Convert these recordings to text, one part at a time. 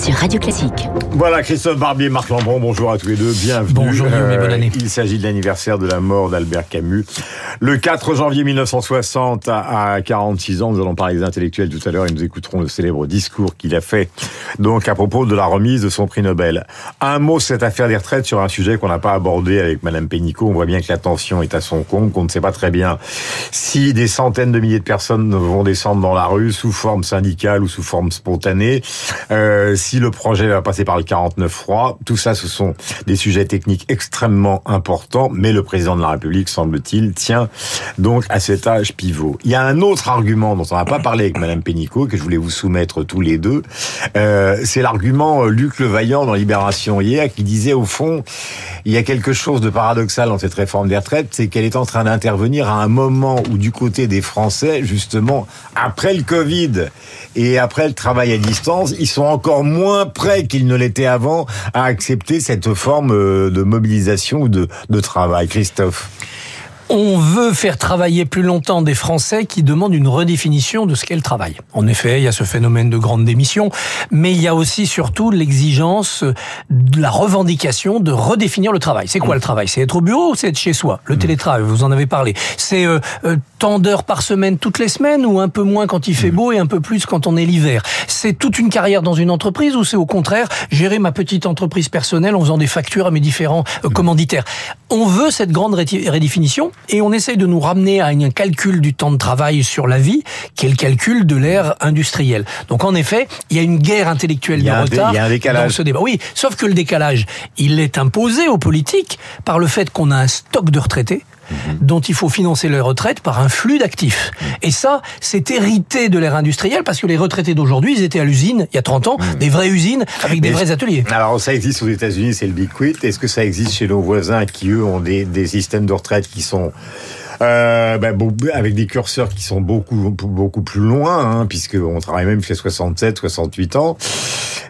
sur Radio Classique. Voilà, Christophe Barbier, Marc Lambron, bonjour à tous les deux, bienvenue. Bonjour Guillaume et bonne année. Il s'agit de l'anniversaire de la mort d'Albert Camus. Le 4 janvier 1960, à 46 ans, nous allons parler des intellectuels tout à l'heure et nous écouterons le célèbre discours qu'il a fait donc à propos de la remise de son prix Nobel. Un mot cette affaire des retraites sur un sujet qu'on n'a pas abordé avec Madame Pénicaud. On voit bien que la tension est à son compte, qu'on ne sait pas très bien si des centaines de milliers de personnes vont descendre dans la rue sous forme syndicale ou sous forme spontanée. Euh, si le projet va passer par le 49 froid, tout ça, ce sont des sujets techniques extrêmement importants, mais le président de la République, semble-t-il, tient donc à cet âge pivot. Il y a un autre argument dont on n'a pas parlé avec Madame Pénicaud, que je voulais vous soumettre tous les deux, euh, c'est l'argument euh, Luc Levaillant dans Libération hier, qui disait au fond, il y a quelque chose de paradoxal dans cette réforme des retraites, c'est qu'elle est en train d'intervenir à un moment où du côté des Français, justement, après le Covid et après le travail à distance, ils sont encore moins prêts qu'ils ne l'étaient avant à accepter cette forme euh, de mobilisation ou de travail. Christophe on veut faire travailler plus longtemps des Français qui demandent une redéfinition de ce qu'est le travail. En effet, il y a ce phénomène de grande démission, mais il y a aussi surtout l'exigence de la revendication de redéfinir le travail. C'est quoi le travail? C'est être au bureau ou c'est être chez soi? Le télétravail, vous en avez parlé. C'est euh, euh, tant d'heures par semaine toutes les semaines ou un peu moins quand il fait beau et un peu plus quand on est l'hiver? C'est toute une carrière dans une entreprise ou c'est au contraire gérer ma petite entreprise personnelle en faisant des factures à mes différents euh, commanditaires? On veut cette grande redéfinition et on essaye de nous ramener à un calcul du temps de travail sur la vie, qui est le calcul de l'ère industrielle. Donc en effet, il y a une guerre intellectuelle de retard il y a un décalage. dans ce débat. Oui, sauf que le décalage, il est imposé aux politiques par le fait qu'on a un stock de retraités mhm. dont il faut financer les retraites par un flux d'actifs. Mhm. Et ça, c'est hérité de l'ère industrielle parce que les retraités d'aujourd'hui, ils étaient à l'usine il y a 30 ans, mhm. des vraies usines avec des vrais ateliers. Alors ça existe aux États-Unis, c'est le Big Quit. Est-ce que ça existe chez nos voisins qui, eux, ont des, des systèmes de retraite qui sont euh, bah, avec des curseurs qui sont beaucoup beaucoup plus loin, hein, puisque on travaille même jusqu'à 67, 68 ans.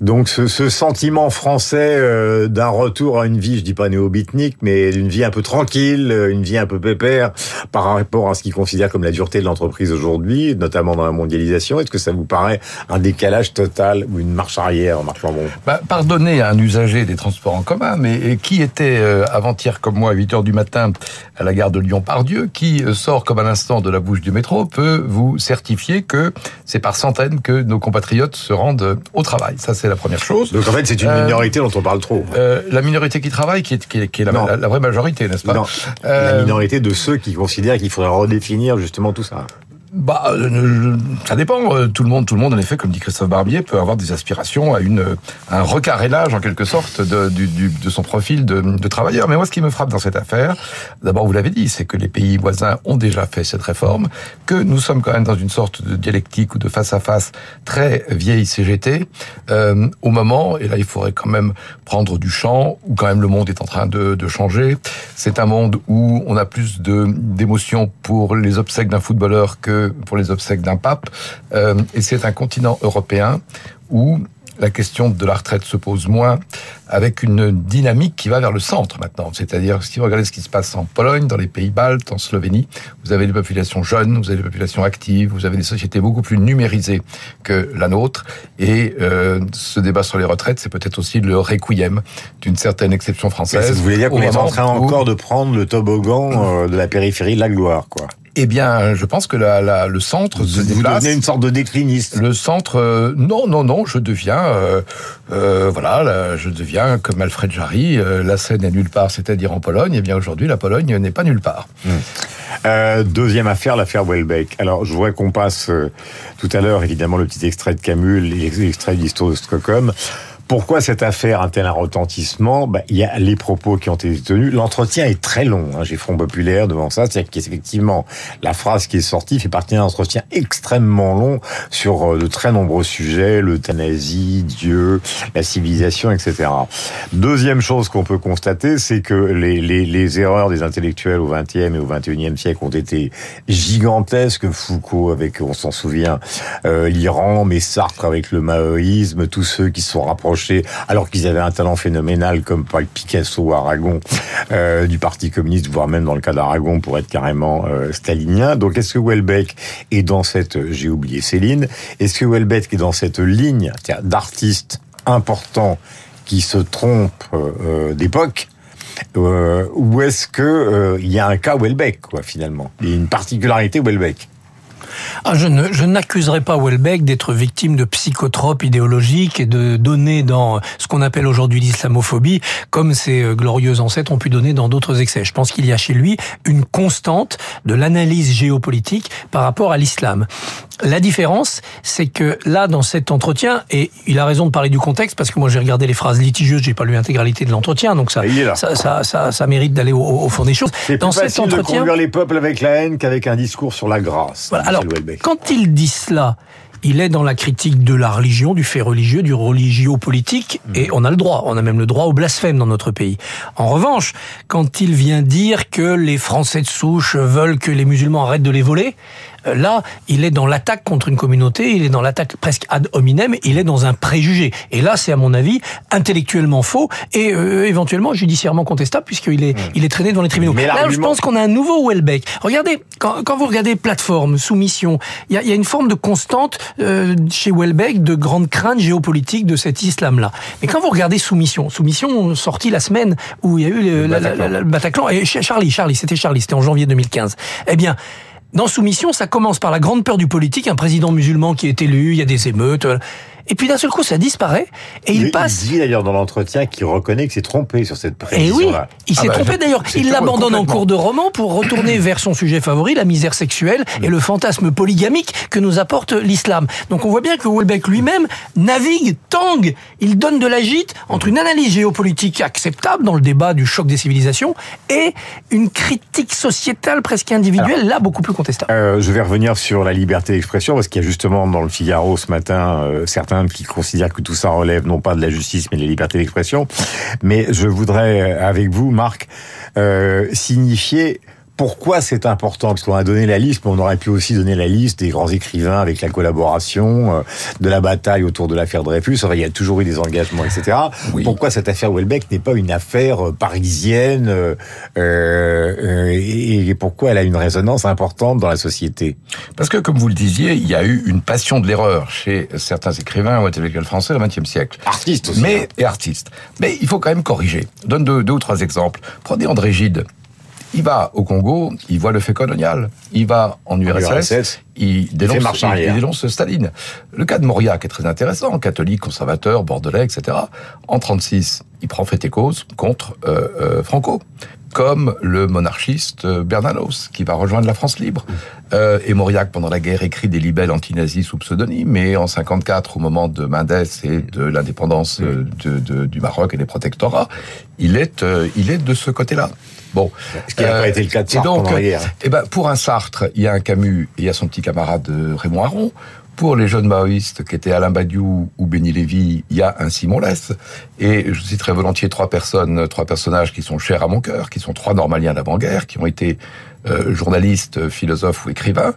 Donc ce, sentiment français euh, d'un retour à une vie, je dis pas néo-bitnique, mais une vie un peu tranquille, une vie un peu pépère par rapport à ce qu'ils considèrent comme la dureté de l'entreprise aujourd'hui, notamment dans la mondialisation. Est-ce que ça vous paraît un décalage total ou une marche arrière, Marc Lambon bah, Pardonnez à un usager des transports en commun, mais qui était euh, avant-hier comme moi à 8 heures du matin à la gare de Lyon-Pardieu qui euh, sort comme à l'instant de la bouche du métro peut vous certifier que c'est par centaines que nos compatriotes se rendent au travail. Ça, c'est la première chose. Donc en fait, c'est une euh, minorité dont on parle trop. Euh, la minorité qui travaille, qui est, qui est, la, la, vraie majorité, n'est-ce pas? Non, la minorité de ceux qui considèrent qu'il faudrait redéfinir justement tout ça. Bah, euh, ça dépend. Euh, tout le monde, tout le monde, en effet, comme dit Christophe Barbier, peut avoir des aspirations à une un recarrélage en quelque sorte de, du, de son profil de, travailleur. Mais moi, ce qui me frappe dans cette affaire, d'abord, vous l'avez dit, c'est que les pays voisins ont déjà fait cette réforme, que nous sommes quand même dans une sorte de dialectique ou de face à face très vieille CGT, euh, au moment, et là, il faudrait quand même prendre du champ, où quand même le monde est en train de, de changer. C'est un monde où on a plus de d'émotions pour les obsèques d'un footballeur que pour les obsèques d'un pape. Euh, et c'est un continent européen où la question de la retraite se pose moins, avec une dynamique qui va vers le centre maintenant. C'est-à-dire, si vous regardez ce qui se passe en Pologne, dans les pays baltes, en Slovénie, vous avez des populations jeunes, vous avez des populations actives, vous avez des sociétés beaucoup plus numérisées que la nôtre. Et euh, ce débat sur les retraites, c'est peut-être aussi le requiem d'une certaine exception française. vous voulez dire qu'on est en train encore de prendre le toboggan euh, de la périphérie de la gloire, quoi eh bien, je pense que la, la, le centre vous, se déplace. Vous devenez une sorte de décliniste. Le centre, euh, non, non, non, je deviens, euh, euh, voilà, je deviens comme Alfred Jarry, la scène est nulle part, c'est-à-dire en Pologne. Eh bien, aujourd'hui, la Pologne n'est pas nulle part. Hum. deuxième affaire, l'affaire Welbeck. Alors, je voudrais qu'on passe tout à l'heure, évidemment, le petit extrait de Camus, l'extrait de l'histoire de Stockholm. Pourquoi cette affaire a-t-elle un retentissement? Bah, Il y a les propos qui ont été tenus. L'entretien est très long. Hein, J'ai Front Populaire devant ça. C'est-à-dire qu'effectivement, la phrase qui est sortie fait partie d'un entretien extrêmement long sur euh, de très nombreux sujets, l'euthanasie, Dieu, la civilisation, etc. Deuxième chose qu'on peut constater, c'est que les, les, les, erreurs des intellectuels au XXe et au XXIe siècle ont été gigantesques. Foucault avec, on s'en souvient, euh, l'Iran, mais Sartre avec le maoïsme, tous ceux qui se sont rapprochés alors qu'ils avaient un talent phénoménal comme Picasso Aragon euh, du Parti communiste, voire même dans le cas d'Aragon pour être carrément euh, stalinien. Donc est-ce que Welbeck est dans cette, j'ai oublié Céline, est-ce que Welbeck est dans cette ligne d'artistes importants qui se trompent euh, d'époque euh, ou est-ce que euh, il y a un cas Welbeck quoi finalement? A une particularité Welbeck. Ah, je, ne, je n'accuserai pas Welbeck d'être victime de psychotropes idéologiques et de donner dans ce qu'on appelle aujourd'hui l'islamophobie, comme ses euh, glorieux ancêtres ont pu donner dans d'autres excès. Je pense qu'il y a chez lui une constante de l'analyse géopolitique par rapport à l'islam. La différence, c'est que là, dans cet entretien, et il a raison de parler du contexte, parce que moi j'ai regardé les phrases litigieuses, j'ai pas lu l'intégralité de l'entretien, donc ça, ça, ça, ça, ça, mérite d'aller au, au, fond des choses. C'est dans plus cet entretien, de conduire les peuples avec la haine qu'avec un discours sur la grâce. Voilà, alors, quand il dit cela, il est dans la critique de la religion, du fait religieux, du religio-politique, mmh. et on a le droit, on a même le droit au blasphème dans notre pays. En revanche, quand il vient dire que les Français de souche veulent que les musulmans arrêtent de les voler, Là, il est dans l'attaque contre une communauté, il est dans l'attaque presque ad hominem, il est dans un préjugé. Et là, c'est à mon avis intellectuellement faux et euh, éventuellement judiciairement contestable puisqu'il est, mmh. il est traîné dans les tribunaux. Mais là, je pense qu'on a un nouveau Welbeck. Regardez, quand, quand vous regardez plateforme, soumission, il y a, y a, une forme de constante euh, chez Welbeck de grande crainte géopolitique de cet islam-là. Mais quand vous regardez soumission, soumission sortie la semaine où il y a eu le, le, Bataclan. La, la, le Bataclan et Charlie, Charlie, c'était Charlie, c'était en janvier 2015. Eh bien, dans Soumission, ça commence par la grande peur du politique, un président musulman qui est élu, il y a des émeutes. Et puis d'un seul coup, ça disparaît et il, il passe. Il dit d'ailleurs dans l'entretien qu'il reconnaît qu'il s'est trompé sur cette précision. Et oui, il s'est ah bah, trompé d'ailleurs. Il l'abandonne en cours de roman pour retourner vers son sujet favori, la misère sexuelle et le fantasme polygamique que nous apporte l'islam. Donc on voit bien que Welbeck lui-même navigue, tangue. Il donne de l'agite entre une analyse géopolitique acceptable dans le débat du choc des civilisations et une critique sociétale presque individuelle, Alors, là beaucoup plus contestable. Euh, je vais revenir sur la liberté d'expression parce qu'il y a justement dans le Figaro ce matin euh, certains qui considèrent que tout ça relève non pas de la justice mais de la liberté d'expression. Mais je voudrais, avec vous, Marc, euh, signifier pourquoi c'est important? Parce qu'on a donné la liste, mais on aurait pu aussi donner la liste des grands écrivains avec la collaboration, euh, de la bataille autour de l'affaire Dreyfus. Enfin, il y a toujours eu des engagements, etc. Oui. Pourquoi cette affaire Welbeck n'est pas une affaire euh, parisienne euh, euh, et pourquoi elle a une résonance importante dans la société? Parce que, comme vous le disiez, il y a eu une passion de l'erreur chez certains écrivains ou intellectuels français au XXe siècle. Artistes aussi. Mais, hein. et artistes. Mais il faut quand même corriger. Je donne deux, deux ou trois exemples. Prenez André Gide. Il va au Congo, il voit le fait colonial. Il va en URSS, URSS il, dénonce, il, il dénonce Staline. Le cas de Mauriac est très intéressant, catholique, conservateur, bordelais, etc. En 36, il prend fait et cause contre euh, euh, Franco comme le monarchiste Bernanos, qui va rejoindre la France libre. Euh, et Mauriac, pendant la guerre, écrit des libelles anti-nazis sous pseudonyme, mais en 54, au moment de Mendès et de l'indépendance de, de, du Maroc et des protectorats, il est, euh, il est de ce côté-là. Bon, ce qui n'a euh, pas été le cas de Sartre donc, pendant guerre. Eh ben, pour un Sartre, il y a un Camus et il y a son petit camarade Raymond Aron. Pour les jeunes maoïstes qui étaient Alain Badiou ou Béni Lévy, il y a un Simon Less. Et je citerai volontiers trois personnes, trois personnages qui sont chers à mon cœur, qui sont trois normaliens d'avant-guerre, qui ont été euh, journalistes, philosophes ou écrivains.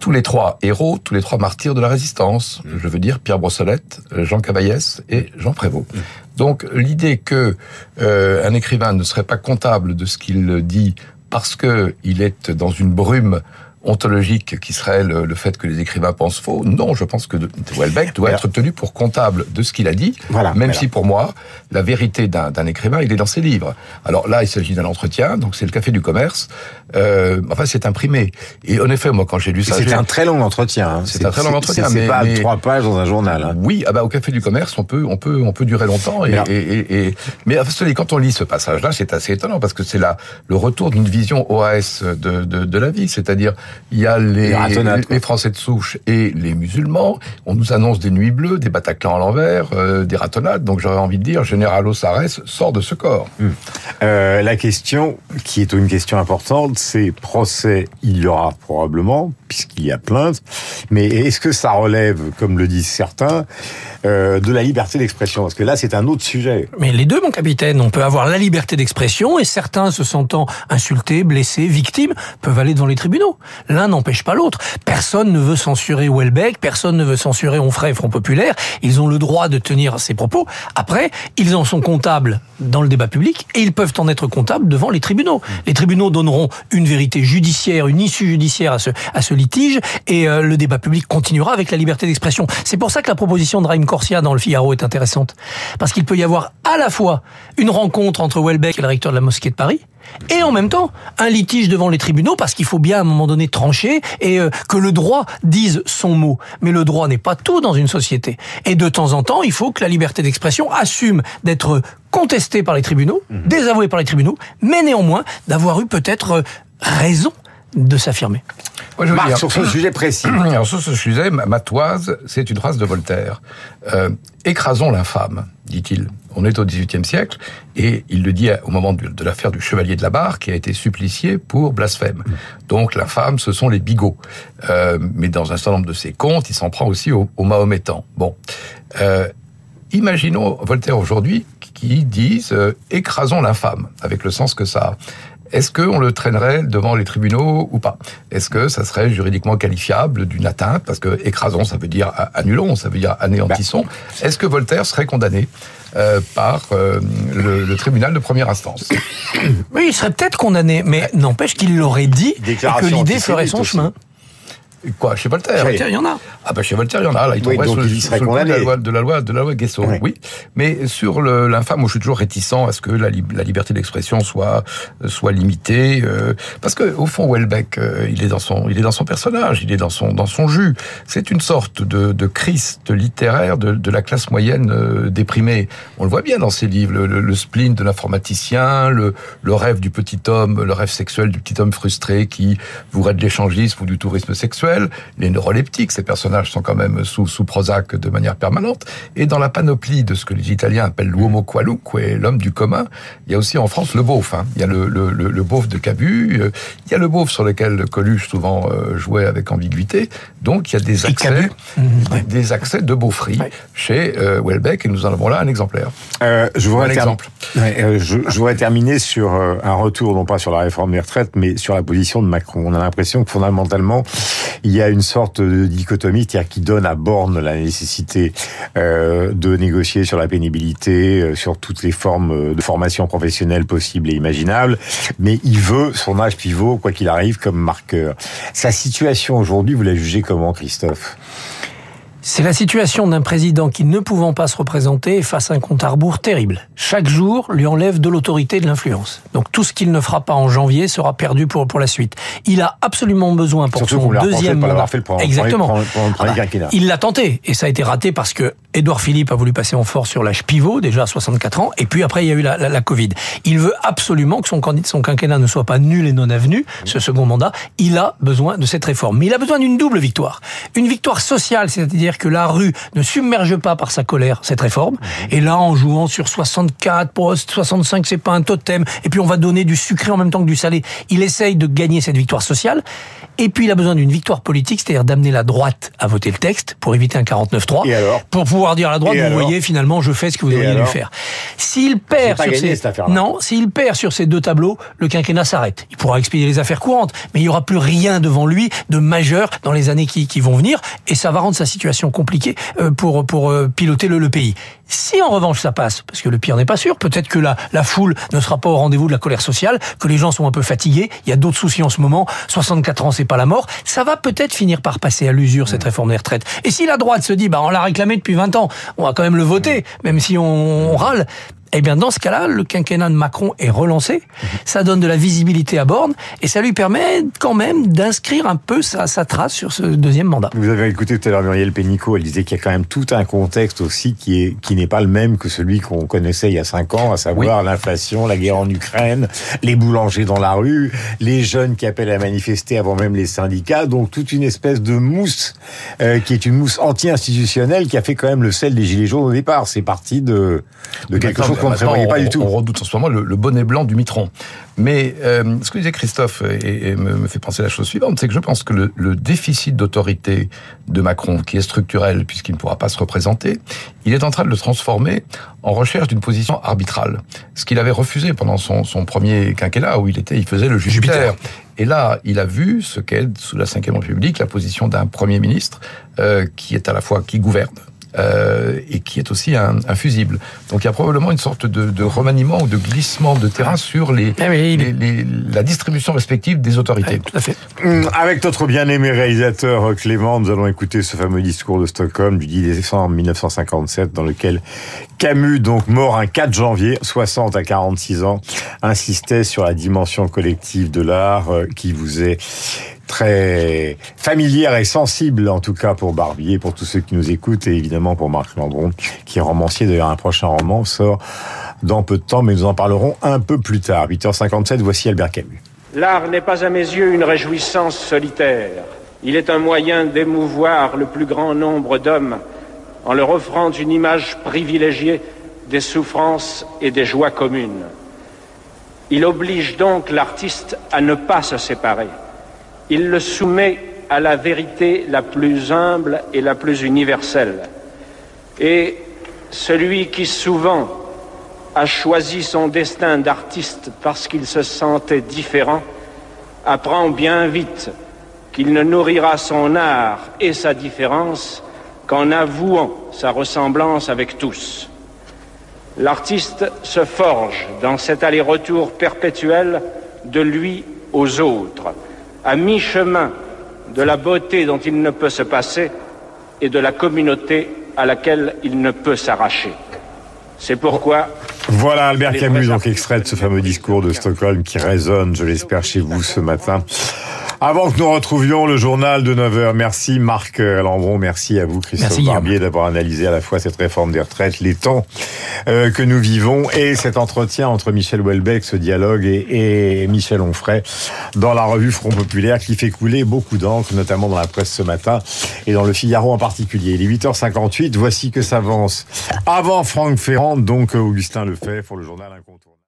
Tous les trois héros, tous les trois martyrs de la résistance. Je veux dire Pierre Brossolette, Jean Cavaillès et Jean Prévost. Donc l'idée que euh, un écrivain ne serait pas comptable de ce qu'il dit parce que il est dans une brume ontologique qui serait le, le, fait que les écrivains pensent faux. Non, je pense que Welbeck doit être tenu pour comptable de ce qu'il a dit, voilà, même voilà. si pour moi, la vérité d'un écrivain, il est dans ses livres. Alors là, il s'agit d'un entretien, donc c'est le Café du Commerce. Euh, enfin, c'est imprimé. Et en effet, moi, quand j'ai lu ça... C'est un très long entretien. Hein. C'est un très long entretien. C'est pas mais, trois pages dans un journal. Hein. Oui, ah bah, au Café du Commerce, on peut, on peut, on peut durer longtemps. Et, mais, et, et, et, mais quand on lit ce passage-là, c'est assez étonnant, parce que c'est là le retour d'une vision OAS de, de, de la vie, c'est-à-dire il y a les, les, les, Français de souche et les musulmans. On nous annonce des nuits bleues, des Bataclans à l'envers, euh, des ratonnades. Donc j'aurais envie de dire, Général Ossarès sort de ce corps. Hum. Euh, la question, qui est une question importante, c'est procès, il y aura probablement, puisqu'il y a plainte. Mais est-ce que ça relève, comme le disent certains, euh, de la liberté d'expression? Parce que là, c'est un autre sujet. Mais les deux, mon capitaine, on peut avoir la liberté d'expression et certains se sentant insultés, blessés, victimes, peuvent aller devant les tribunaux. L'un n'empêche pas l'autre. Personne ne veut censurer Welbeck, personne ne veut censurer Onfray Front Populaire. Ils ont le droit de tenir ces propos. Après, ils en sont comptables dans le débat public et ils peuvent en être comptables devant les tribunaux. Les tribunaux donneront une vérité judiciaire, une issue judiciaire à ce, à ce litige et euh, le débat public continuera avec la liberté d'expression. C'est pour ça que la proposition de Raïm Corsia dans le Figaro est intéressante. Parce qu'il peut y avoir à la fois une rencontre entre Welbeck et le recteur de la mosquée de Paris, et en même temps un litige devant les tribunaux parce qu'il faut bien à un moment donné trancher et euh, que le droit dise son mot. Mais le droit n'est pas tout dans une société. Et de temps en temps, il faut que la liberté d'expression assume d'être contestée par les tribunaux, mmh. désavouée par les tribunaux, mais néanmoins d'avoir eu peut-être euh, raison de s'affirmer. Moi, je Marc, dire, sur ce sujet précis. Alors, sur ce sujet, ma toise, c'est une phrase de Voltaire. Euh, écrasons l'infâme, dit-il. On est au XVIIIe siècle, et il le dit au moment de l'affaire du chevalier de la barre, qui a été supplicié pour blasphème. Donc l'infâme, ce sont les bigots. Euh, mais dans un certain nombre de ses contes, il s'en prend aussi aux, mahométans. Bon. Euh, imaginons Voltaire aujourd'hui qui dise euh, écrasons l'infâme, avec le sens que ça a. Est-ce qu'on le traînerait devant les tribunaux ou pas? Est-ce que ça serait juridiquement qualifiable d'une atteinte? Parce que écrasons, ça veut dire annulons, ça veut dire anéantissons. Bah. Est-ce que Voltaire serait condamné euh, par euh, le, le, tribunal de première instance? Oui, il serait peut-être condamné, mais n'empêche qu'il l'aurait dit et que l'idée ferait son chemin. Quoi, chez Voltaire Chez Voltaire, il y en a. Ah bah chez Voltaire, il y en a. Là, il oui, sous, serait sous condamné. de la loi de la loi de la loi Guesso. Oui. oui. Mais sur l'infâme, moi je suis toujours réticent à ce que la, la liberté d'expression soit soit limitée, euh, parce que au fond, Welbeck, euh, il est dans son il est dans son personnage, il est dans son dans son jus. C'est une sorte de, de Christ littéraire de, de la classe moyenne euh, déprimée. On le voit bien dans ses livres, le, le, le spleen de l'informaticien, le, le rêve du petit homme, le rêve sexuel du petit homme frustré qui voudrait de l'échangisme ou du tourisme sexuel, les neuroleptiques, ces personnages sont quand même sous, sous Prozac de manière permanente. Et dans la panoplie de ce que les Italiens appellent l'uomo qualunque, l'homme du commun, il y a aussi en France le beauf. Hein. Il y a le, le, le, le beauf de Cabu, euh, il y a le beauf sur lequel Coluche souvent euh, jouait avec ambiguïté. Donc il y a des accès, des, des accès de beaufrie ouais. chez euh, Welbeck, et nous en avons là un exemplaire. Euh, je voudrais un exemple. Ouais, je, je, voudrais terminer sur un retour, non pas sur la réforme des retraites, mais sur la position de Macron. On a l'impression que fondamentalement, il y a une sorte de dichotomie, qui donne à Borne la nécessité euh, de négocier sur la pénibilité, euh, sur toutes les formes de formation professionnelle possibles et imaginables, mais il veut son âge pivot, quoi qu'il arrive, comme marqueur. Sa situation aujourd'hui, vous la jugez comment, Christophe? C'est la situation d'un président qui, ne pouvant pas se représenter, face à un compte à rebours terrible. Chaque jour lui enlève de l'autorité et de l'influence. Donc tout ce qu'il ne fera pas en janvier sera perdu pour, pour la suite. Il a absolument besoin pour Surtout son deuxième mandat. Fait le point, Exactement. Ah bah, il l'a tenté et ça a été raté parce que Édouard Philippe a voulu passer en force sur l'âge pivot, déjà à 64 ans, et puis après il y a eu la, la, la Covid. Il veut absolument que son candidat, son quinquennat ne soit pas nul et non avenu, ce second mandat. Il a besoin de cette réforme. Mais il a besoin d'une double victoire. Une victoire sociale, c'est-à-dire que la rue ne submerge pas par sa colère cette réforme. Et là, en jouant sur 64 postes, 65, c'est pas un totem. Et puis on va donner du sucré en même temps que du salé. Il essaye de gagner cette victoire sociale. Et puis il a besoin d'une victoire politique, c'est-à-dire d'amener la droite à voter le texte pour éviter un 49-3. Et alors? Pour pouvoir dire à la droite, vous voyez, finalement, je fais ce que vous devriez lui faire. S'il perd sur gagné, ces non, s'il perd sur ces deux tableaux, le quinquennat s'arrête. Il pourra expédier les affaires courantes, mais il n'y aura plus rien devant lui de majeur dans les années qui, qui vont venir, et ça va rendre sa situation compliquée euh, pour pour euh, piloter le, le pays. Si en revanche ça passe, parce que le pire n'est pas sûr, peut-être que la, la foule ne sera pas au rendez-vous de la colère sociale, que les gens sont un peu fatigués, il y a d'autres soucis en ce moment, 64 ans c'est pas la mort, ça va peut-être finir par passer à l'usure cette réforme des retraites. Et si la droite se dit, bah on l'a réclamé depuis 20 ans, on va quand même le voter, même si on, on râle, eh bien, dans ce cas-là, le quinquennat de Macron est relancé. Ça donne de la visibilité à Borne et ça lui permet quand même d'inscrire un peu sa, sa, trace sur ce deuxième mandat. Vous avez écouté tout à l'heure Muriel Pénicaud, elle disait qu'il y a quand même tout un contexte aussi qui est qui n'est pas le même que celui qu'on connaissait il y a cinq ans, à savoir oui. l'inflation, la guerre en Ukraine, les boulangers dans la rue, les jeunes qui appellent à manifester avant même les syndicats, donc toute une espèce de mousse euh, qui est une mousse anti-institutionnelle qui a fait quand même le sel des gilets jaunes au départ. C'est parti de de quelque chose chose qu'on ne prévoyait pas du tout. On redoute en ce moment le, bonnet blanc du mitron. Mais euh, ce que disait Christophe et, me, fait penser à la chose suivante, c'est que je pense que le, le déficit d'autorité de Macron, qui est structurel puisqu'il ne pourra pas se représenter, il est en train de le transformer en recherche d'une position arbitrale. Ce qu'il avait refusé pendant son, son premier quinquennat, où il était, il faisait le Jupiter. Et là, il a vu ce qu'est, sous la Ve République, la position d'un Premier ministre euh, qui est à la fois qui gouverne, euh, et qui est aussi un, un, fusible. Donc il y a probablement une sorte de, de remaniement ou de glissement de terrain sur les, ah les, les, la distribution respective des autorités. tout à fait. Hum, avec notre bien-aimé réalisateur Clément, nous allons écouter ce fameux discours de Stockholm du 10 décembre 1957 dans lequel Camus, donc mort un 4 janvier, 60 à 46 ans, insistait sur la dimension collective de l'art euh, qui vous est très familière et sensible, en tout cas pour Barbier, pour tous ceux qui nous écoutent, et évidemment pour Marc Landron, qui est romancier. D'ailleurs, un prochain roman sort dans peu de temps, mais nous en parlerons un peu plus tard. 8h57, voici Albert Camus. L'art n'est pas à mes yeux une réjouissance solitaire. Il est un moyen d'émouvoir le plus grand nombre d'hommes en leur offrant une image privilégiée des souffrances et des joies communes. Il oblige donc l'artiste à ne pas se séparer il le soumet à la vérité la plus humble et la plus universelle. Et celui qui souvent a choisi son destin d'artiste parce qu'il se sentait différent, apprend bien vite qu'il ne nourrira son art et sa différence qu'en avouant sa ressemblance avec tous. L'artiste se forge dans cet aller-retour perpétuel de lui aux autres, à mi-chemin de la beauté dont il ne peut se passer et de la communauté à laquelle il ne peut s'arracher. C'est pourquoi... Voilà Albert Camus, donc extrait de ce fameux discours de Stockholm qui résonne, je l'espère, chez vous ce matin. Avant que nous retrouvions le journal de 9h, merci Marc Lambron, merci à vous Christophe Barbier d'avoir analysé à la fois cette réforme des retraites, les temps euh, que nous vivons et cet entretien entre Michel Houellebecq, ce dialogue, et, Michel Onfray dans la revue Front Populaire qui fait couler beaucoup d'encre, notamment dans la presse ce matin et dans le Figaro en particulier. Il est 8h58, voici que s'avance avant Franck Ferrand, donc Augustin Lefebvre pour le journal Incontournable.